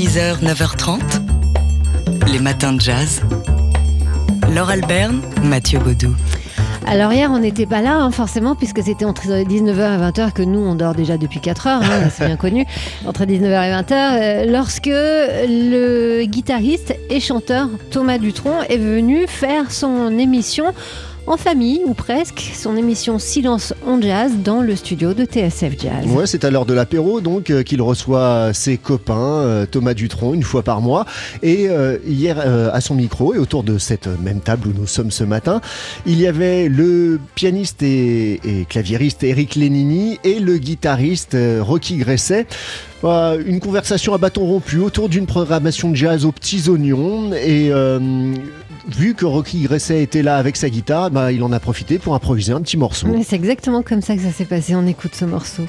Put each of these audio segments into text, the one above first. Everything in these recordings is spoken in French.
6h, 9h30, les matins de jazz. Laure Alberne, Mathieu Baudou. Alors hier, on n'était pas là, hein, forcément, puisque c'était entre 19h et 20h que nous, on dort déjà depuis 4 heures, hein, c'est bien connu, entre 19h et 20h, euh, lorsque le guitariste et chanteur Thomas Dutronc est venu faire son émission en famille ou presque, son émission Silence on Jazz dans le studio de TSF Jazz. Ouais, c'est à l'heure de l'apéro donc euh, qu'il reçoit ses copains, euh, Thomas Dutronc, une fois par mois. Et euh, hier, euh, à son micro et autour de cette même table où nous sommes ce matin, il y avait le pianiste et, claviériste Eric Lénini et le guitariste euh, Rocky Gresset. Bah, une conversation à bâton rompu autour d'une programmation de jazz aux petits oignons et euh, vu que Rocky Gresset était là avec sa guitare, bah, il en a profité pour improviser un petit morceau. C'est exactement comme ça que ça s'est passé, on écoute ce morceau.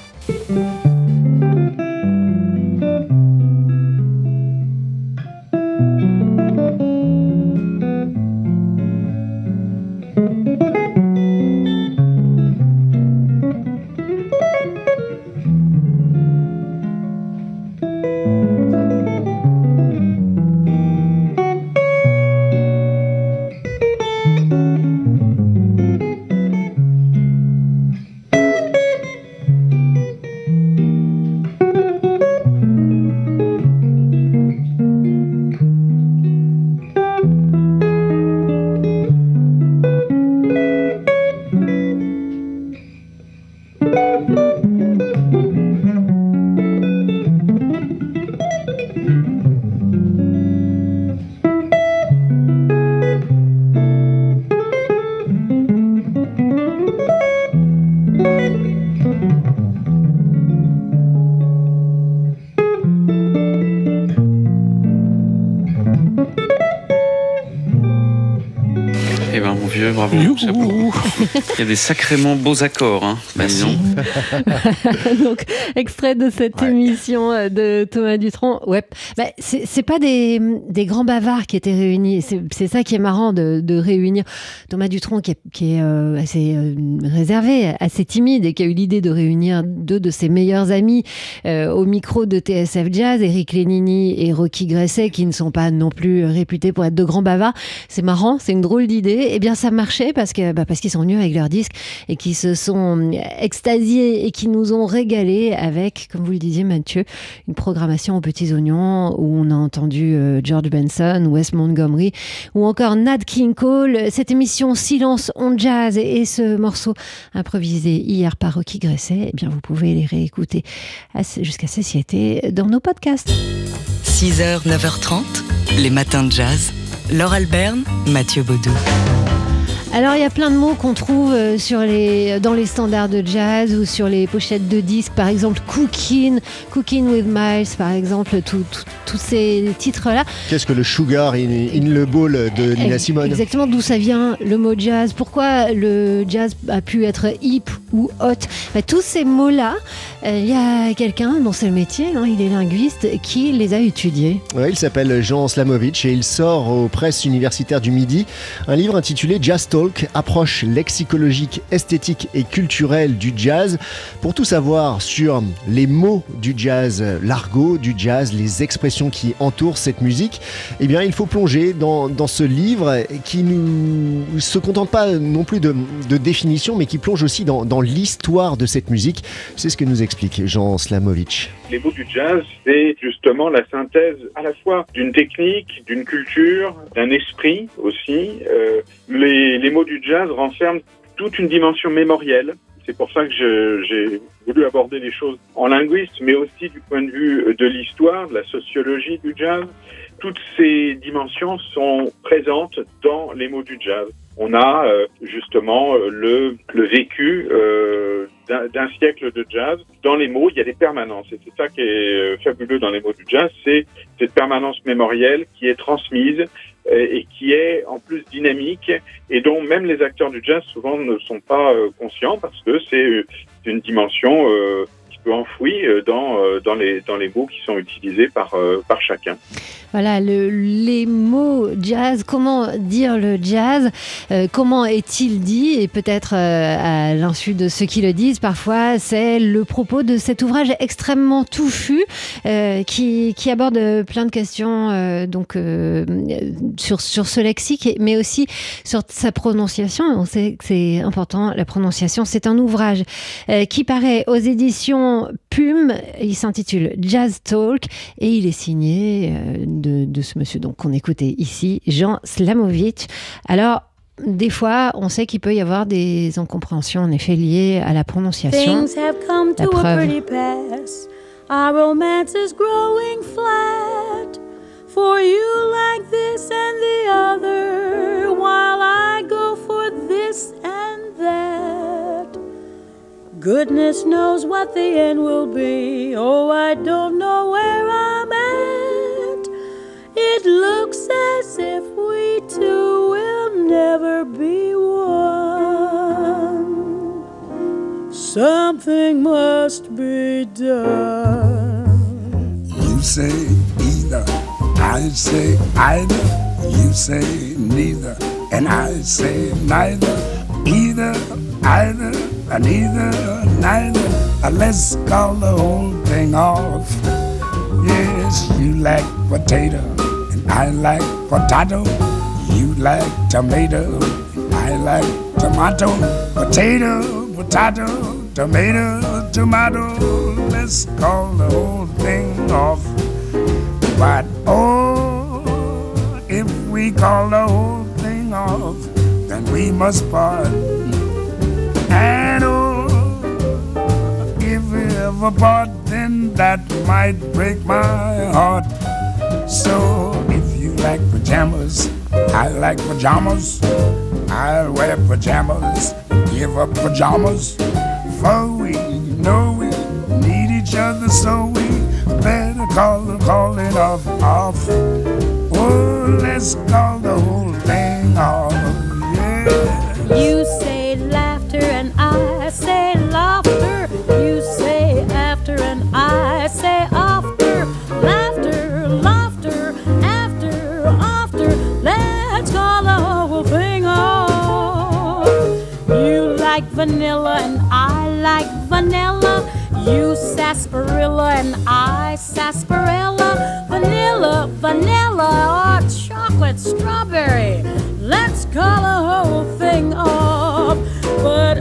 是吧？chapeau. Il y a des sacrément beaux accords. Hein. Bah, dis donc. Extrait de cette émission euh, de Thomas Dutronc. Ouais, bah, c'est pas des, des grands bavards qui étaient réunis. C'est ça qui est marrant de, de réunir Thomas Dutronc, qui est, qui est euh, assez euh, réservé, assez timide, et qui a eu l'idée de réunir deux de ses meilleurs amis euh, au micro de TSF Jazz, Eric Lénini et Rocky Gresset, qui ne sont pas non plus réputés pour être de grands bavards. C'est marrant, c'est une drôle d'idée. Eh bien, ça marchait parce que bah, parce qu'ils sont venus avec leur disque et qui se sont extasiés et qui nous ont régalé avec, comme vous le disiez Mathieu, une programmation aux petits oignons où on a entendu euh, George Benson, Wes Montgomery ou encore Nat King Cole. Cette émission Silence on Jazz et, ce morceau improvisé hier par Rocky Gresset, eh bien vous pouvez les réécouter jusqu'à satiété dans nos podcasts. 6h, 9h30, les matins de jazz. Laure Alberne, Mathieu Baudou. Alors il y a plein de mots qu'on trouve euh, sur les, dans les standards de jazz ou sur les pochettes de disques, par exemple Cooking, Cooking with Miles, par exemple, tous ces titres-là. Qu'est-ce que le sugar in, in le bowl de Nina Simone? Exactement d'où ça vient le mot jazz, pourquoi le jazz a pu être hip ou hot? Bah, tous ces mots-là, euh, il y a quelqu'un dont c'est le métier, hein, il est linguiste, qui les a étudiés. Ouais, il s'appelle Jean Slamovitch et il sort aux presses universitaires du Midi un livre intitulé Jazz Talk, approche lexicologique, esthétique et culturelle du jazz. Pour tout savoir sur les mots du jazz, l'argot du jazz, les expressions qui entourent cette musique, eh bien, il faut plonger dans, dans ce livre qui ne se contente pas non plus de, de définition, mais qui plonge aussi dans, dans l'histoire de cette musique. C'est ce que nous explique Jean Slamovitch. Les mots du jazz, c'est justement la synthèse à la fois d'une technique, d'une culture, d'un esprit aussi. Euh, les, mots du jazz renferment toute une dimension mémorielle. C'est pour ça que j'ai voulu aborder les choses en linguiste, mais aussi du point de vue de l'histoire, de la sociologie du jazz. Toutes ces dimensions sont présentes dans les mots du jazz. On a euh, justement euh, le, le vécu euh, d'un siècle de jazz. Dans les mots, il y a des permanences. Et c'est ça qui est euh, fabuleux dans les mots du jazz, c'est cette permanence mémorielle qui est transmise euh, et qui est en plus dynamique et dont même les acteurs du jazz souvent ne sont pas euh, conscients parce que c'est une dimension peu enfoui euh, dans, euh, dans, les, dans les mots qui sont utilisés par, euh, par chacun. Voilà, le- les mots jazz, comment dire le jazz, comment est-il dit, et peut-être à l'insu de ceux qui le disent, parfois c'est le propos de cet ouvrage extrêmement touffu qui, aborde plein de questions donc sur, sur ce lexique, mais aussi sur sa prononciation. On sait que c'est important, la prononciation. C'est un ouvrage qui paraît aux éditions PUM. Il s'intitule Jazz Talk et il est signé euh, de, de ce monsieur donc qu'on écoutait ici, Jean Slamovic. Alors, des fois, on sait qu'il peut y avoir des incompréhensions en effet liées à la prononciation. Things have come to a pretty pass. Our romance is growing flat. For you like this and the other, while I go for this and that. Goodness knows what the end will be. Oh, I don't know where I'm at. It looks as if we two will never be one. Something must be done. You say either, I say either. You say neither, and I say neither. Either, either, and either, neither. Let's call the whole thing off. Yes, you like potato, and I like potato. You like tomato, and I like tomato. Potato, potato, tomato, tomato. Let's call the whole thing off. But oh, if we call the whole thing off, then we must part. And we ever then that might break my heart. So if you like pajamas, I like pajamas. I'll wear pajamas, give up pajamas. For we know we need each other, so we better call the calling off off. Oh, let's call vanilla and I like vanilla. You sarsaparilla and I sarsaparilla. Vanilla, vanilla, or chocolate strawberry. Let's call the whole thing off. But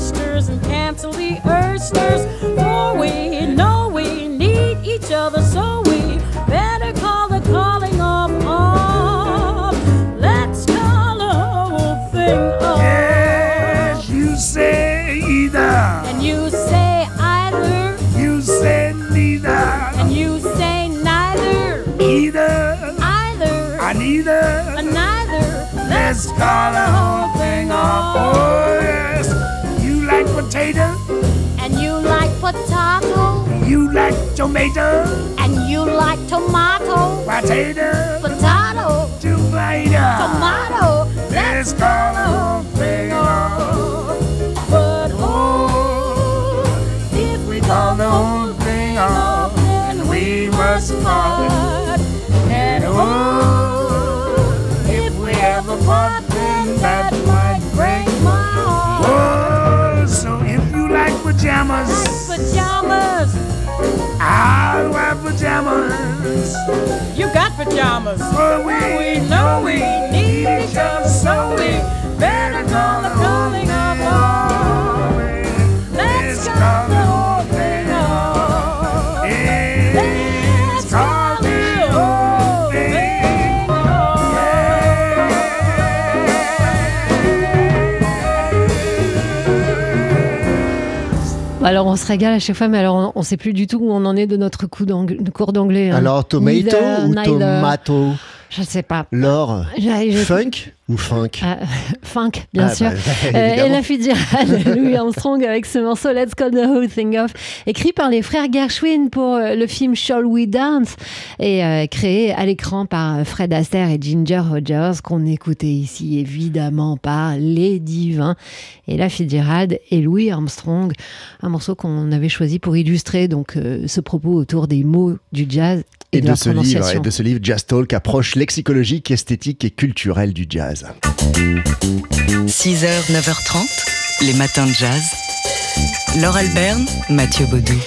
oysters and cancel the oysters. For we know we need each other, so we better call the calling of off. Let's call the whole thing off. Yes, you say either, And you say either, you say neither, and you say neither, either, either, I neither. and neither. Let's call the whole thing off. Potato, And you like potato, you like tomato, and you like tomato, potato, potato, tomato. tomato. Let's call pajamas. For we, We know we need each other, so we better call the calling Alors on se régale à chaque fois, mais alors on, on sait plus du tout où on en est de notre coup de cours d'anglais. hein. Alors, tomato Neither, ou neither. tomato? Je sais pas. Laure, j'ai- funk ou funk Ah, funk, bien Ah, sûr. bah, Euh. Ella Fitzgerald, Louis Armstrong avec ce morceau Let's Call the Whole Thing Off, écrit par les frères Gershwin pour euh, le film Shall We Dance et euh, créé à l'écran par Fred Astaire et Ginger Rogers, qu'on écoutait ici évidemment par les divins Ella Fitzgerald et Louis Armstrong, un morceau qu'on avait choisi pour illustrer donc euh, ce propos autour des mots du jazz et, de, ce livre, et de ce livre Jazz Talk, approche lexicologique, esthétique et culturelle du jazz. 6h, 9h30, les matins de jazz. Laure Alberne, Mathieu Baudou.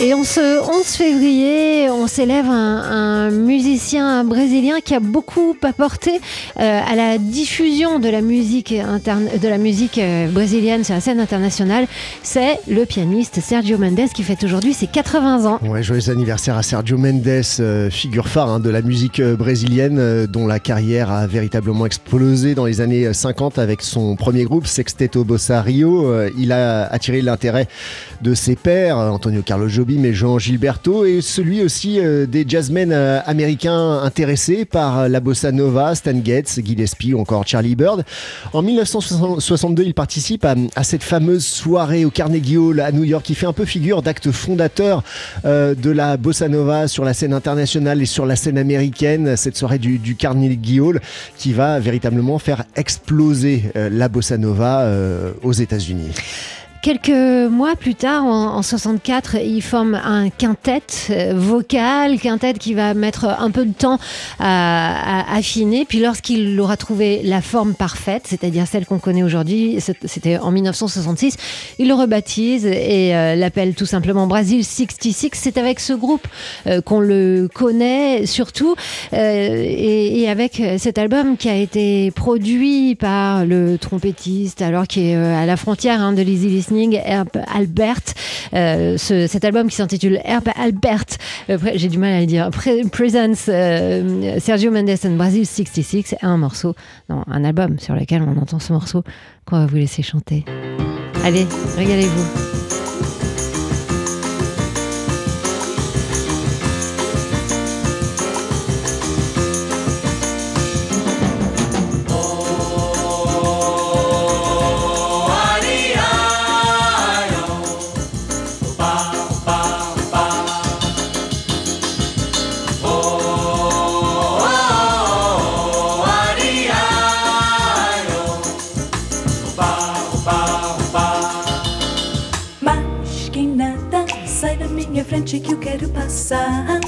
Et en ce 11 février, on s'élève un, musicien brésilien qui a beaucoup apporté euh, à la diffusion de la musique, de la musique euh, brésilienne sur la scène internationale. C'est le pianiste Sergio Mendes qui fête aujourd'hui ses 80 ans. Ouais, joyeux anniversaire à Sergio Mendes, euh, figure phare hein, de la musique brésilienne, dont la carrière a véritablement explosé dans les années 50 avec son premier groupe, Sexteto Bossa Rio. Il a attiré l'intérêt de ses pairs, Antonio Carlos Jobim et Jean Gilberto, et celui aussi euh, des jazzmen euh, américains intéressés par euh, la bossa nova, Stan Getz, Gillespie ou encore Charlie Bird. En 1962, il participe à, cette fameuse soirée au Carnegie Hall à New York, qui fait un peu figure d'acte fondateur de la bossa nova sur la scène internationale et sur la scène américaine. Cette soirée du, Carnegie Hall qui va véritablement faire exploser la bossa nova aux États-Unis. Quelques mois plus tard, en, en 64, il forme un quintet euh, vocal, quintet qui va mettre un peu de temps à, affiner. Puis lorsqu'il aura trouvé la forme parfaite, c'est-à-dire celle qu'on connaît aujourd'hui, c'était en 1966, il le rebaptise et euh, l'appelle tout simplement Brasil 66. C'est avec ce groupe euh, qu'on le connaît surtout et, avec cet album qui a été produit par le trompettiste, alors qui est à la frontière hein, de l'easy listening, Herb Albert. Euh, ce- cet album qui s'intitule Herb Albert, euh, j'ai du mal à le dire, Pre- Presents euh, Sergio Mendes and Brazil 66, un morceau, non, un album sur lequel on entend ce morceau qu'on va vous laisser chanter? Allez, régalez-vous. Frente que eu quero passar.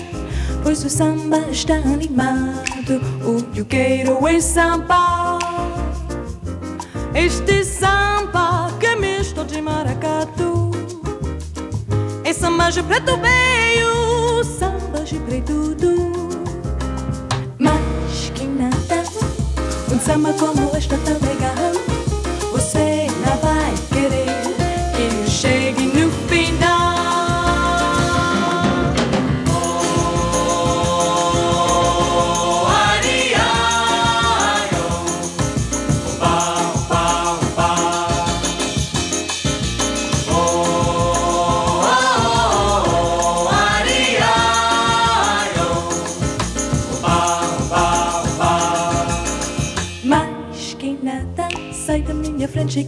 Pois o samba está animado, o que eu quero é samba. Este samba que é misto de maracatu. É samba de preto veio, samba de preto du. Mas que nada, um samba como este tão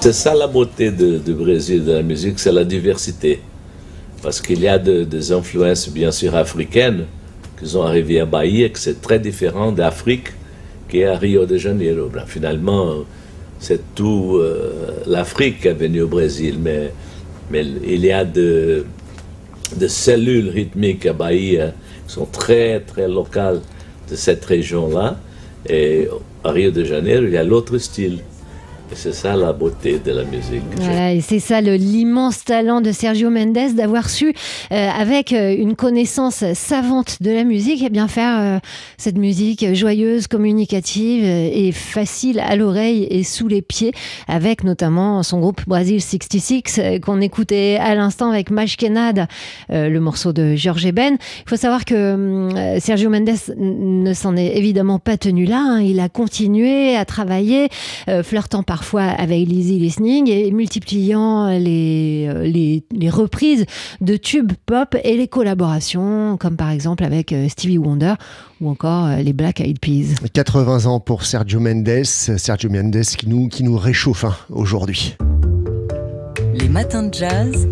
C'est ça la beauté du Brésil, de la musique, c'est la diversité. Parce qu'il y a de- des influences bien sûr africaines qui sont arrivées à Bahia, que c'est très différent d'Afrique, qui est à Rio de Janeiro. Ben, finalement, c'est tout euh, l'Afrique qui est venue au Brésil, mais, mais il y a de, de cellules rythmiques à Bahia qui sont très, très locales de cette région-là. Et à Rio de Janeiro, il y a l'autre style. C'est ça la beauté de la musique. Et c'est ça l'immense talent de Sergio Mendes d'avoir su, euh, avec euh, une connaissance savante de la musique, eh bien faire euh, cette musique joyeuse, communicative et facile à l'oreille et sous les pieds, avec notamment son groupe Brazil 66 euh, qu'on écoutait à l'instant avec Mashkenad, euh, le morceau de George Eben. Il faut savoir que hum, Sergio Mendes ne s'en est évidemment pas tenu là. hein. Il a continué à travailler, flirtant parfois avec l'easy listening et multipliant les, euh, les, les reprises de tubes pop et les collaborations, comme par exemple avec euh, Stevie Wonder ou encore euh, les Black Eyed Peas. 80 ans pour Sergio Mendes. Sergio Mendes qui nous, qui nous réchauffe hein, aujourd'hui. Les matins de jazz.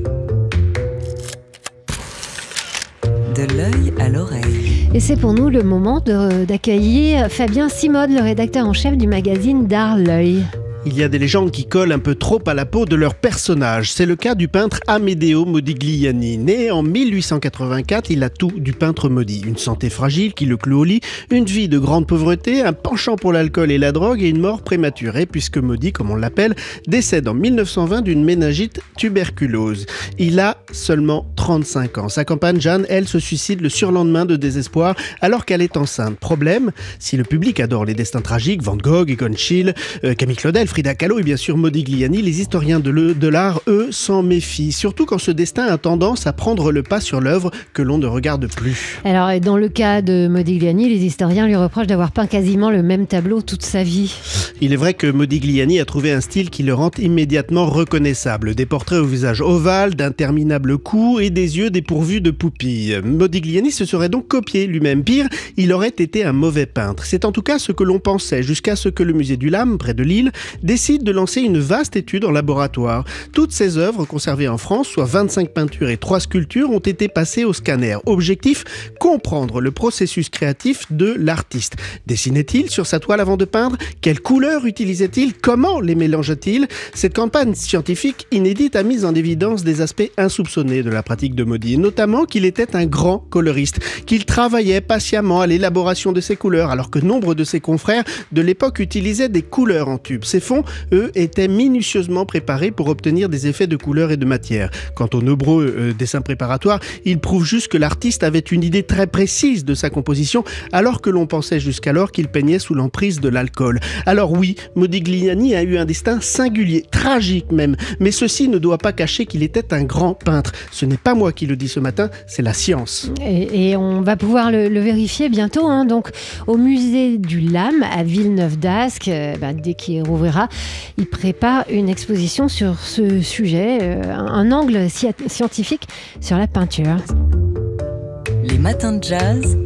De l'œil à l'oreille. Et c'est pour nous le moment de- d'accueillir Fabien Simode, le rédacteur en chef du magazine D'Art L'œil. Il y a des légendes qui collent un peu trop à la peau de leur personnage. C'est le cas du peintre Amedeo Modigliani. Né en 1884, il a tout du peintre maudit. Une santé fragile qui le cloue au lit, une vie de grande pauvreté, un penchant pour l'alcool et la drogue et une mort prématurée puisque maudit, comme on l'appelle, décède en 1920 d'une méningite tuberculose. Il a seulement 35 ans. Sa compagne Jeanne, elle, se suicide le surlendemain de désespoir alors qu'elle est enceinte. Problème, si le public adore les destins tragiques, Van Gogh, Egon Schiele, euh, Camille Claudel, Frida Kahlo et bien sûr Modigliani, les historiens de l'art, eux, s'en méfient. Surtout quand ce destin a tendance à prendre le pas sur l'œuvre que l'on ne regarde plus. Alors, dans le cas de Modigliani, les historiens lui reprochent d'avoir peint quasiment le même tableau toute sa vie. Il est vrai que Modigliani a trouvé un style qui le rend immédiatement reconnaissable. Des portraits au visage ovale, d'interminables cous et des yeux dépourvus de pupilles. Modigliani se serait donc copié lui-même. Pire, il aurait été un mauvais peintre. C'est en tout cas ce que l'on pensait jusqu'à ce que le musée du Lam, près de Lille, décide de lancer une vaste étude en laboratoire. Toutes ces œuvres conservées en France, soit 25 peintures et 3 sculptures, ont été passées au scanner. Objectif, comprendre le processus créatif de l'artiste. Dessinait-il sur sa toile avant de peindre? Quelles couleurs utilisait-il? Comment les mélangeait-il Cette campagne scientifique inédite a mis en évidence des aspects insoupçonnés de la pratique de Maudit, notamment qu'il était un grand coloriste, qu'il travaillait patiemment à l'élaboration de ses couleurs, alors que nombre de ses confrères de l'époque utilisaient des couleurs en tube. Fonds, eux, étaient minutieusement préparés pour obtenir des effets de couleur et de matière. Quant au nombreux euh, dessins préparatoires, ils prouvent juste que l'artiste avait une idée très précise de sa composition, alors que l'on pensait jusqu'alors qu'il peignait sous l'emprise de l'alcool. Alors oui, Modigliani a eu un destin singulier, tragique même, mais ceci ne doit pas cacher qu'il était un grand peintre. Ce n'est pas moi qui le dis ce matin, c'est la science. Et, on va pouvoir le, vérifier bientôt. hein. Donc, au musée du LAM à Villeneuve d'Ascq, euh, bah, dès qu'il rouvrira, il prépare une exposition sur ce sujet, euh, un angle sci- scientifique sur la peinture. Les matins de jazz.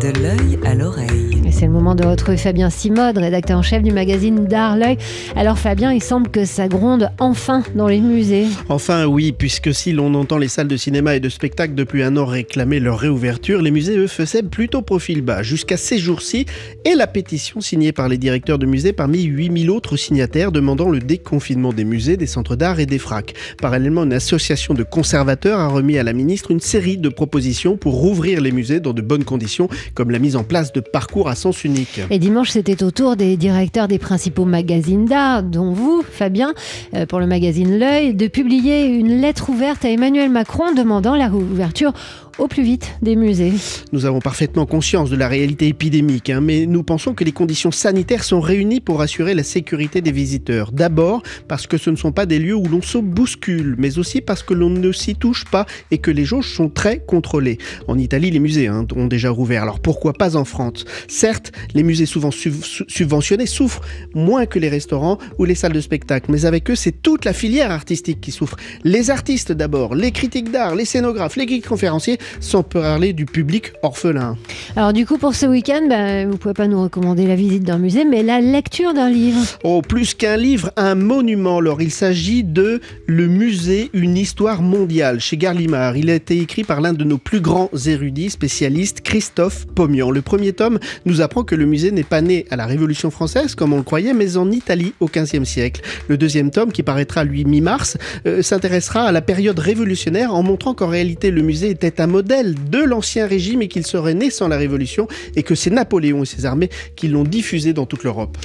De l'œil à l'oreille. C'est le moment de retrouver Fabien Simode, rédacteur en chef du magazine D'Art L'œil. Alors Fabien, il semble que ça gronde enfin dans les musées. Enfin oui, puisque si l'on entend les salles de cinéma et de spectacle depuis un an réclamer leur réouverture, les musées eux faisaient plutôt profil bas jusqu'à ces jours-ci et la pétition signée par les directeurs de musées parmi 8000 autres signataires demandant le déconfinement des musées, des centres d'art et des fracs. Parallèlement, une association de conservateurs a remis à la ministre une série de propositions pour rouvrir les musées dans de bonnes conditions, comme la mise en place de parcours à sens unique. Et dimanche, c'était au tour des directeurs des principaux magazines d'art, dont vous, Fabien, euh, pour le magazine L'œil, de publier une lettre ouverte à Emmanuel Macron demandant la réouverture au plus vite des musées. Nous avons parfaitement conscience de la réalité épidémique, hein, mais nous pensons que les conditions sanitaires sont réunies pour assurer la sécurité des visiteurs. D'abord parce que ce ne sont pas des lieux où l'on se bouscule, mais aussi parce que l'on ne s'y touche pas et que les jauges sont très contrôlées. En Italie, les musées hein, ont déjà rouvert, alors pourquoi pas en France? Certes, les musées souvent sub- su- subventionnés souffrent moins que les restaurants ou les salles de spectacle, mais avec eux, c'est toute la filière artistique qui souffre. Les artistes d'abord, les critiques d'art, les scénographes, les guides conférenciers, sans parler du public orphelin. Alors du coup, pour ce week-end, ben, vous pouvez pas nous recommander la visite d'un musée, mais la lecture d'un livre. Oh, plus qu'un livre, un monument. Alors, il s'agit de Le musée, une histoire mondiale chez Gallimard. Il a été écrit par l'un de nos plus grands érudits spécialistes, Christophe Pomian. Le premier tome nous apprend que le musée n'est pas né à la Révolution française, comme on le croyait, mais en Italie au XVe siècle. Le deuxième tome, qui paraîtra lui mi-mars, euh, s'intéressera à la période révolutionnaire en montrant qu'en réalité le musée était un modèle de l'ancien régime et qu'il serait né sans la Révolution et que c'est Napoléon et ses armées qui l'ont diffusé dans toute l'Europe.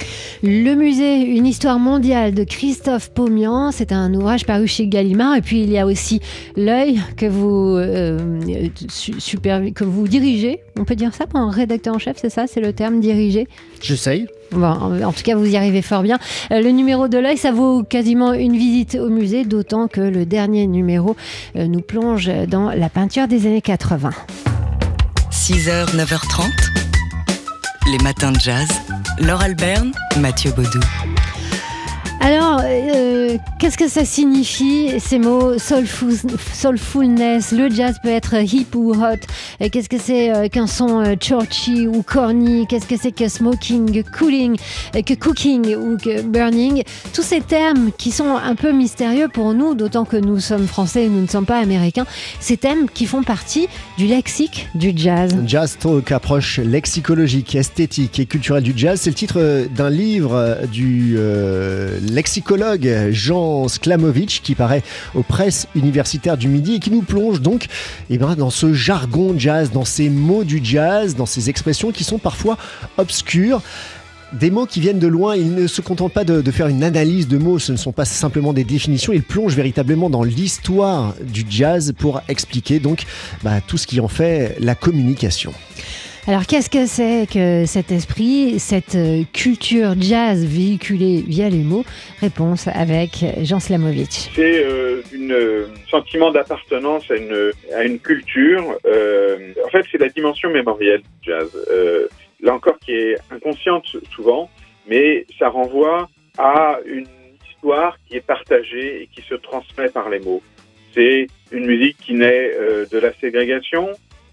Le musée, une histoire mondiale de Christophe Pomian, c'est un ouvrage paru chez Gallimard. Et puis il y a aussi l'œil que vous euh, que vous dirigez. On peut dire ça pour un rédacteur en chef, c'est ça, c'est le terme diriger? J'essaye. Bon, en tout cas, vous y arrivez fort bien. Euh, le numéro de l'œil, ça vaut quasiment une visite au musée, d'autant que le dernier numéro euh, nous plonge dans la peinture des années 80. 6h, 9h30. Les matins de jazz. Laure Alberne, Mathieu Baudou. Alors, euh, qu'est-ce que ça signifie ces mots soulful, soulfulness? Le jazz peut être hip ou hot. Qu'est-ce que c'est euh, qu'un son euh, churchy ou corny? Qu'est-ce que c'est que smoking, cooling, que cooking ou que burning? Tous ces termes qui sont un peu mystérieux pour nous, d'autant que nous sommes français et nous ne sommes pas américains. Ces thèmes qui font partie du lexique du jazz. Jazz Talk, approche lexicologique, esthétique et culturelle du jazz. C'est le titre d'un livre du lexicologue Jean Sklamovich qui paraît aux presses universitaires du Midi et qui nous plonge donc eh ben, dans ce jargon jazz, dans ces mots du jazz, dans ces expressions qui sont parfois obscures. Des mots qui viennent de loin, il ne se contente pas de, de faire une analyse de mots, ce ne sont pas simplement des définitions, il plonge véritablement dans l'histoire du jazz pour expliquer donc bah, tout ce qui en fait la communication. Alors, qu'est-ce que c'est que cet esprit, cette euh, culture jazz véhiculée via les mots? Réponse avec Jean Slamovitch. C'est euh, un sentiment d'appartenance à une, culture. Euh, en fait, c'est la dimension mémorielle du jazz. Euh, là encore, qui est inconsciente souvent, mais ça renvoie à une histoire qui est partagée et qui se transmet par les mots. C'est une musique qui naît euh, de la ségrégation,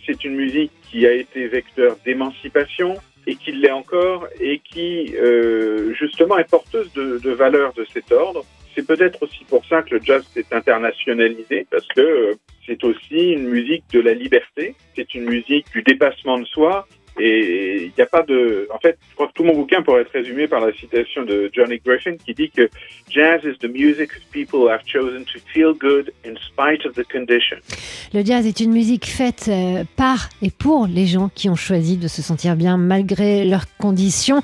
c'est une musique qui a été vecteur d'émancipation et qui l'est encore et qui euh, justement est porteuse de, valeurs de cet ordre. C'est peut-être aussi pour ça que le jazz s'est internationalisé parce que euh, c'est aussi une musique de la liberté, c'est une musique du dépassement de soi et il n'y a pas de... En fait, je crois que tout mon bouquin pourrait être résumé par la citation de Johnny Griffin qui dit que Jazz is the music people have chosen to feel good in spite of the condition. Le jazz est une musique faite euh, par et pour les gens qui ont choisi de se sentir bien malgré leurs conditions.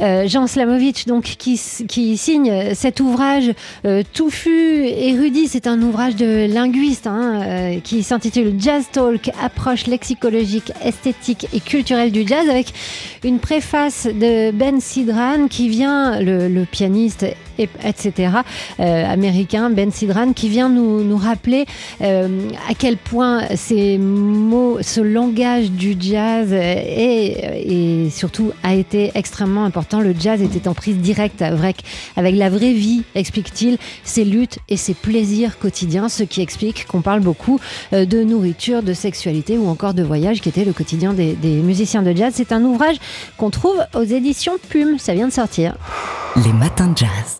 Euh, Jean Slamovitch, donc, qui, qui signe cet ouvrage euh, touffu, érudit, c'est un ouvrage de linguiste hein, euh, qui s'intitule Jazz Talk, approche lexicologique, esthétique et culturelle du jazz, avec une préface de Ben Sidran qui vient, le, le pianiste, et- etc., euh, américain, Ben Sidran, qui vient nous, nous rappeler euh, à quel point ces mots, ce langage du jazz est, et surtout a été extrêmement important. Le jazz était en prise directe avec, avec la vraie vie, explique-t-il, ses luttes et ses plaisirs quotidiens, ce qui explique qu'on parle beaucoup euh, de nourriture, de sexualité ou encore de voyage, qui était le quotidien des, des musiciens de jazz. C'est un ouvrage qu'on trouve aux éditions Plume, ça vient de sortir. Les matins de jazz.